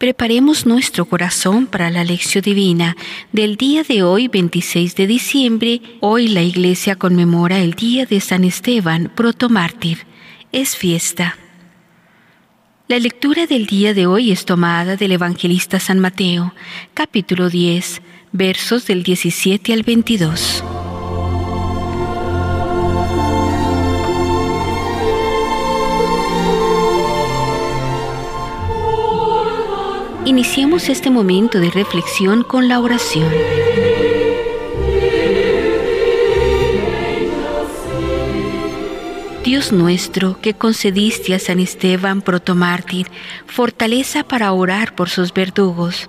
Preparemos nuestro corazón para la lección divina del día de hoy, 26 de diciembre. Hoy la iglesia conmemora el día de San Esteban, protomártir. Es fiesta. La lectura del día de hoy es tomada del evangelista San Mateo, capítulo 10, versos del 17 al 22. Iniciemos este momento de reflexión con la oración. Dios nuestro, que concediste a San Esteban protomártir fortaleza para orar por sus verdugos,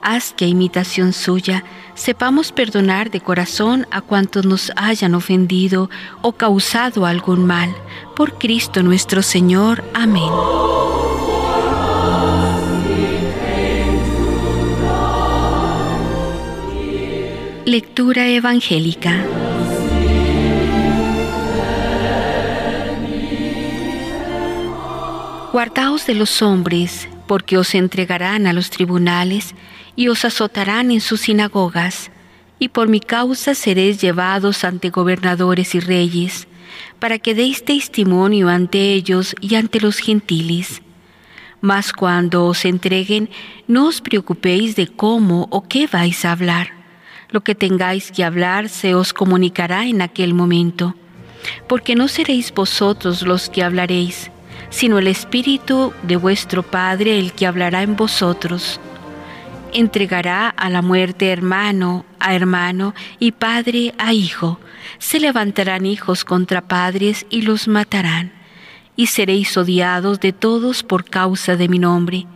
haz que a imitación suya sepamos perdonar de corazón a cuantos nos hayan ofendido o causado algún mal. Por Cristo nuestro Señor. Amén. Lectura Evangélica Guardaos de los hombres, porque os entregarán a los tribunales y os azotarán en sus sinagogas, y por mi causa seréis llevados ante gobernadores y reyes, para que deis testimonio ante ellos y ante los gentiles. Mas cuando os entreguen, no os preocupéis de cómo o qué vais a hablar lo que tengáis que hablar se os comunicará en aquel momento, porque no seréis vosotros los que hablaréis, sino el Espíritu de vuestro Padre el que hablará en vosotros. Entregará a la muerte hermano a hermano y padre a hijo. Se levantarán hijos contra padres y los matarán. Y seréis odiados de todos por causa de mi nombre,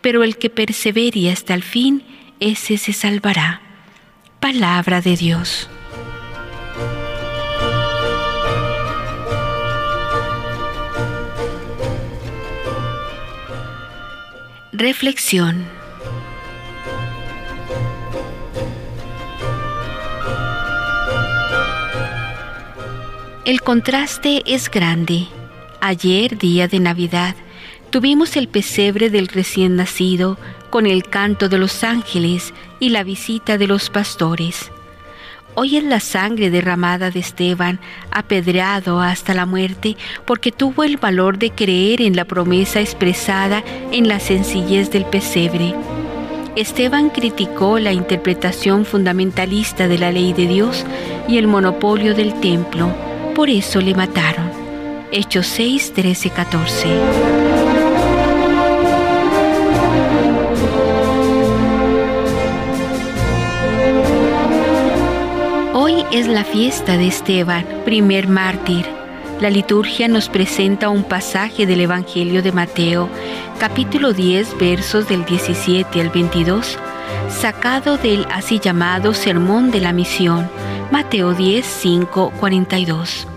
pero el que persevere hasta el fin, ese se salvará. Palabra de Dios. Reflexión. El contraste es grande. Ayer, día de Navidad, tuvimos el pesebre del recién nacido con el canto de los ángeles y la visita de los pastores. Hoy es la sangre derramada de Esteban, apedreado hasta la muerte, porque tuvo el valor de creer en la promesa expresada en la sencillez del pesebre. Esteban criticó la interpretación fundamentalista de la ley de Dios y el monopolio del templo, por eso le mataron. Hechos 6, 13, 14. Es la fiesta de Esteban, primer mártir. La liturgia nos presenta un pasaje del Evangelio de Mateo, capítulo 10, versos del 17 al 22, sacado del así llamado Sermón de la Misión, Mateo 10, 5, 42.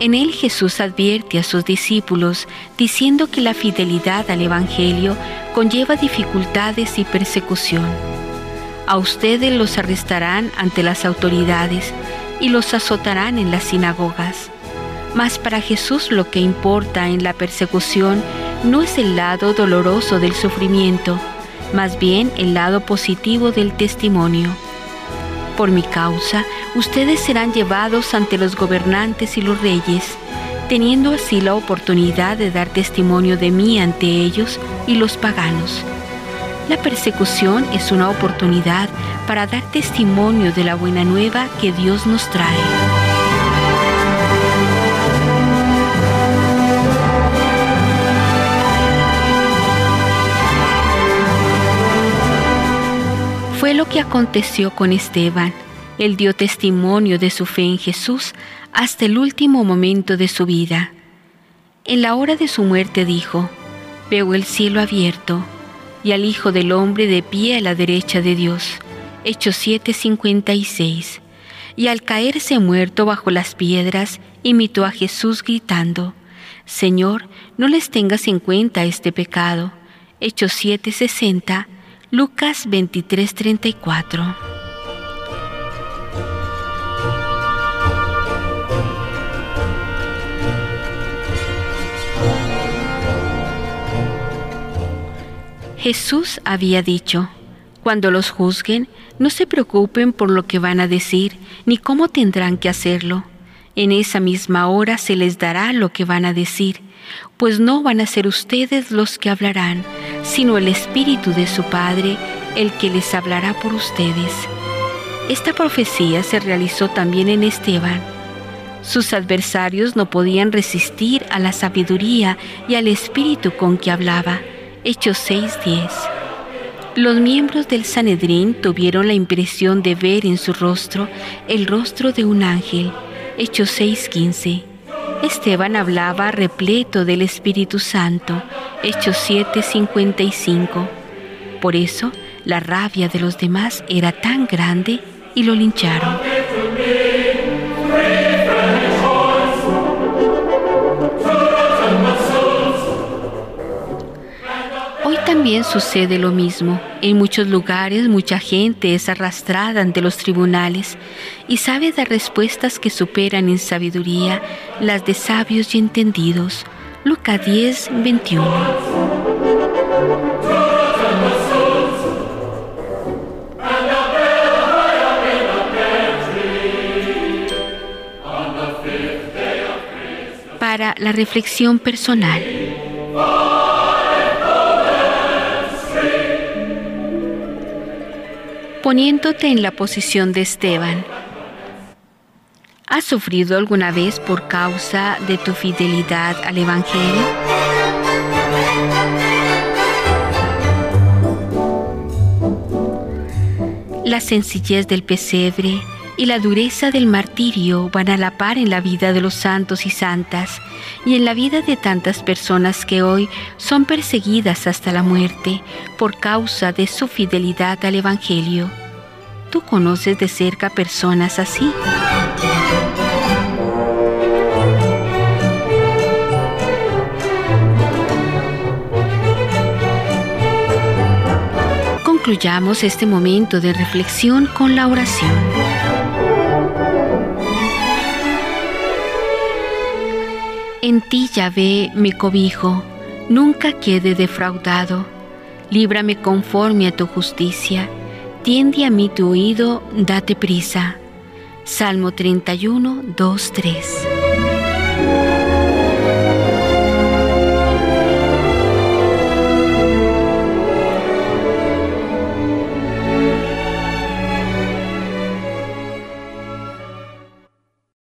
En él Jesús advierte a sus discípulos diciendo que la fidelidad al Evangelio conlleva dificultades y persecución a ustedes los arrestarán ante las autoridades y los azotarán en las sinagogas. Mas para Jesús lo que importa en la persecución no es el lado doloroso del sufrimiento, más bien el lado positivo del testimonio. Por mi causa, ustedes serán llevados ante los gobernantes y los reyes, teniendo así la oportunidad de dar testimonio de mí ante ellos y los paganos la persecución es una oportunidad para dar testimonio de la buena nueva que Dios nos trae. Fue lo que aconteció con Esteban. Él dio testimonio de su fe en Jesús hasta el último momento de su vida. En la hora de su muerte dijo, veo el cielo abierto y al Hijo del Hombre de pie a la derecha de Dios. Hechos 7:56. Y al caerse muerto bajo las piedras, imitó a Jesús gritando, Señor, no les tengas en cuenta este pecado. Hechos 7:60, Lucas 23:34. Jesús había dicho, cuando los juzguen, no se preocupen por lo que van a decir, ni cómo tendrán que hacerlo. En esa misma hora se les dará lo que van a decir, pues no van a ser ustedes los que hablarán, sino el Espíritu de su Padre, el que les hablará por ustedes. Esta profecía se realizó también en Esteban. Sus adversarios no podían resistir a la sabiduría y al espíritu con que hablaba. Hechos 6:10. Los miembros del Sanedrín tuvieron la impresión de ver en su rostro el rostro de un ángel. Hechos 6:15. Esteban hablaba repleto del Espíritu Santo. Hechos 7:55. Por eso, la rabia de los demás era tan grande y lo lincharon. También sucede lo mismo. En muchos lugares mucha gente es arrastrada ante los tribunales y sabe dar respuestas que superan en sabiduría las de sabios y entendidos. Lucas 10, 21. Para la reflexión personal. Poniéndote en la posición de Esteban. ¿Has sufrido alguna vez por causa de tu fidelidad al Evangelio? La sencillez del pesebre y la dureza del martirio van a la par en la vida de los santos y santas y en la vida de tantas personas que hoy son perseguidas hasta la muerte por causa de su fidelidad al Evangelio. ¿Tú conoces de cerca personas así? Concluyamos este momento de reflexión con la oración. En ti, Yahvé, me cobijo, nunca quede defraudado. Líbrame conforme a tu justicia. Tiende a mí tu oído, date prisa. Salmo 31, 2, 3.